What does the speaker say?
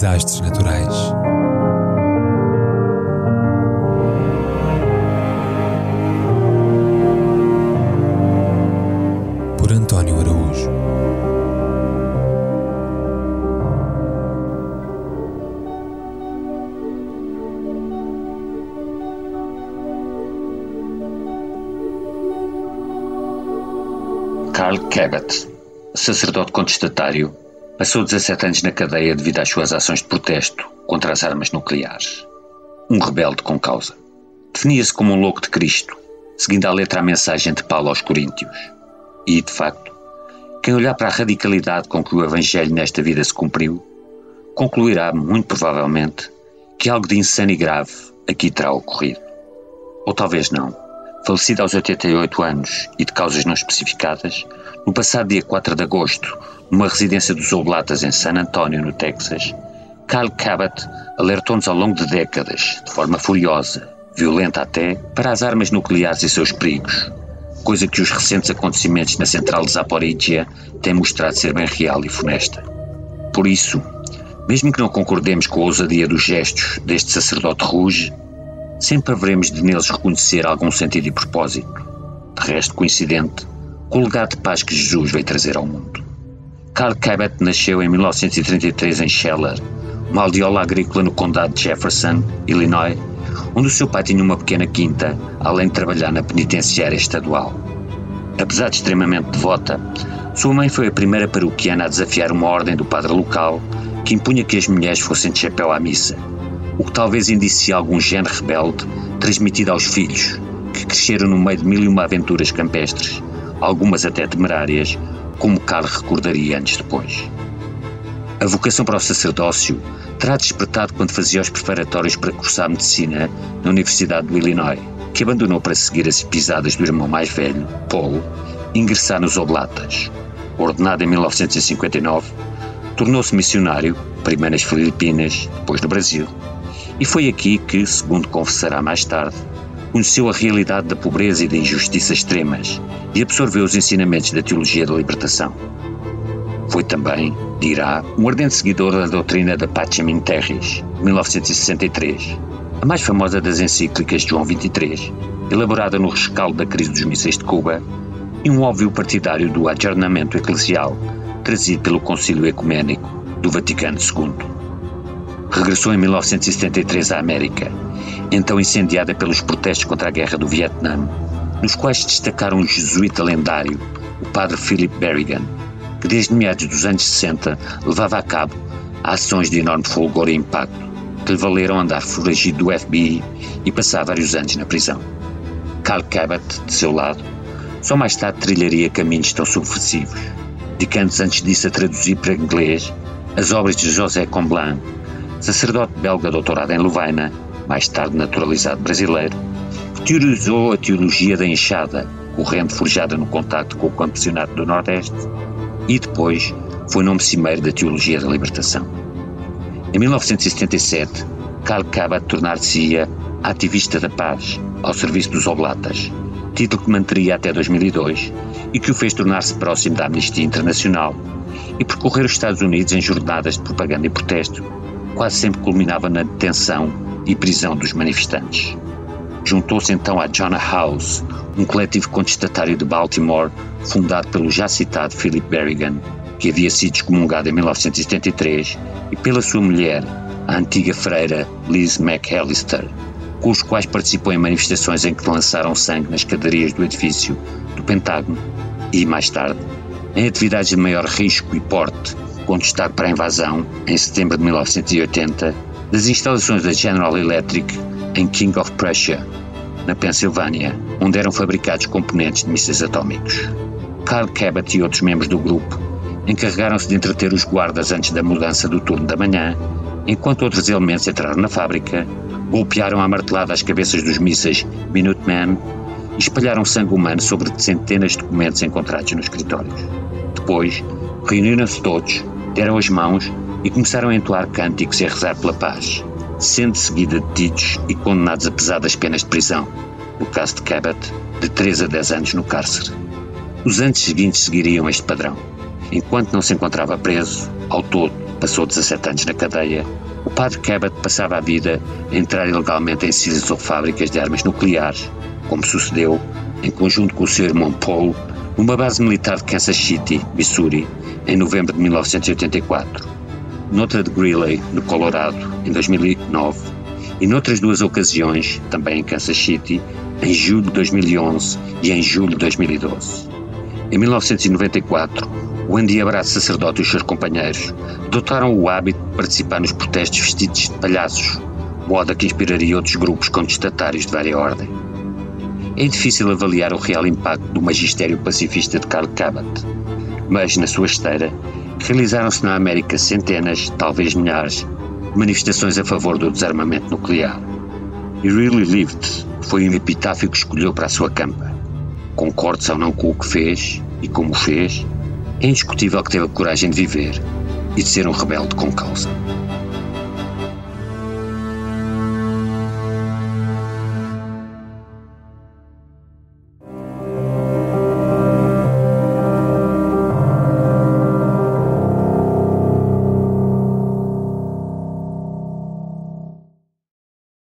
Desastres naturais. Por António Araújo. Carl Cabot, sacerdote contestatário, passou 17 anos na cadeia devido às suas ações de protesto contra as armas nucleares. Um rebelde com causa. Definia-se como um louco de Cristo, seguindo à letra a mensagem de Paulo aos Coríntios. E, de facto, quem olhar para a radicalidade com que o Evangelho nesta vida se cumpriu, concluirá, muito provavelmente, que algo de insano e grave aqui terá ocorrido. Ou talvez não. Falecido aos 88 anos e de causas não especificadas, no passado dia 4 de agosto, numa residência dos Oblatas em San Antonio, no Texas, Carl Cabot alertou-nos ao longo de décadas, de forma furiosa, violenta até, para as armas nucleares e seus perigos, coisa que os recentes acontecimentos na central de Zaporizhia têm mostrado ser bem real e funesta. Por isso, mesmo que não concordemos com a ousadia dos gestos deste sacerdote ruge, sempre haveremos de neles reconhecer algum sentido e propósito, de resto coincidente com o legado de paz que Jesus veio trazer ao mundo. Carl Cabot nasceu em 1933 em Scheller, uma aldeola agrícola no condado de Jefferson, Illinois, onde o seu pai tinha uma pequena quinta, além de trabalhar na penitenciária estadual. Apesar de extremamente devota, sua mãe foi a primeira paroquiana a desafiar uma ordem do padre local que impunha que as mulheres fossem de chapéu à missa, o que talvez indicie algum gene rebelde transmitido aos filhos, que cresceram no meio de mil e uma aventuras campestres, algumas até temerárias, como Carl recordaria anos depois. A vocação para o sacerdócio terá despertado quando fazia os preparatórios para cursar medicina na Universidade do Illinois, que abandonou para seguir as pisadas do irmão mais velho, Paul, e ingressar nos Oblatas. Ordenado em 1959, tornou-se missionário, primeiro nas Filipinas, depois no Brasil, e foi aqui que, segundo confessará mais tarde, conheceu a realidade da pobreza e da injustiça extremas e absorveu os ensinamentos da teologia da libertação. Foi também, dirá, um ardente seguidor da doutrina da Pacem Terris, 1963, a mais famosa das encíclicas de João XXIII, elaborada no rescaldo da crise dos mísseis de Cuba, e um óbvio partidário do adjornamento eclesial trazido pelo Concílio Ecuménico do Vaticano II. Regressou em 1973 à América, então incendiada pelos protestos contra a Guerra do Vietnã, nos quais destacaram um jesuíta lendário, o padre Philip Berrigan, que desde meados dos anos 60 levava a cabo ações de enorme fulgor e impacto, que lhe valeram andar foragido do FBI e passar vários anos na prisão. Carl Cabot, de seu lado, só mais tarde trilharia caminhos tão subversivos, dedicando-se antes disso a traduzir para inglês as obras de José Comblan, sacerdote belga doutorado em Lovaina, mais tarde naturalizado brasileiro, que teorizou a teologia da enxada, corrente forjada no contacto com o campesinato do Nordeste, e depois foi nome cimeiro da teologia da libertação. Em 1977, Karl Cabot tornar-se-ia ativista da paz, ao serviço dos Oblatas, título que manteria até 2002 e que o fez tornar-se próximo da Amnistia Internacional e percorrer os Estados Unidos em jornadas de propaganda e protesto, quase sempre culminava na detenção e prisão dos manifestantes. Juntou-se então a Jonah House, um coletivo contestatário de Baltimore fundado pelo já citado Philip Berrigan, que havia sido excomungado em 1973, e pela sua mulher, a antiga freira Liz McAllister, com os quais participou em manifestações em que lançaram sangue nas cadarias do edifício do Pentágono e, mais tarde, em atividades de maior risco e porte, com destaque para a invasão, em setembro de 1980, das instalações da General Electric em King of Prussia, na Pensilvânia, onde eram fabricados componentes de mísseis atómicos. Carl Cabot e outros membros do grupo encarregaram-se de entreter os guardas antes da mudança do turno da manhã, enquanto outros elementos entraram na fábrica, golpearam à martelada as cabeças dos mísseis Minuteman e espalharam sangue humano sobre centenas de documentos encontrados nos escritórios. Depois, reuniram-se todos, deram as mãos e começaram a entoar cânticos e a rezar pela paz, sendo seguida detidos e condenados a pesadas penas de prisão, no caso de Cabot, de 3 a 10 anos no cárcere. Os anos seguintes seguiriam este padrão. Enquanto não se encontrava preso, ao todo passou 17 anos na cadeia, o padre Cabot passava a vida a entrar ilegalmente em silos ou fábricas de armas nucleares, como sucedeu, em conjunto com o seu irmão Paul, numa base militar de Kansas City, Missouri, em novembro de 1984, noutra de Greeley, no Colorado, em 2009, e noutras duas ocasiões, também em Kansas City, em julho de 2011 e em julho de 2012. Em 1994, o andiabrado sacerdote e os seus companheiros adotaram o hábito de participar nos protestos vestidos de palhaços, moda que inspiraria outros grupos contestatários de vária ordem. É difícil avaliar o real impacto do magistério pacifista de Karl Cabot, mas, na sua esteira, realizaram-se na América centenas, talvez milhares, manifestações a favor do desarmamento nuclear. E Really Lived foi um epitáfio que escolheu para a sua campa. Concordes ou não com o que fez e como fez, é indiscutível que teve a coragem de viver e de ser um rebelde com causa.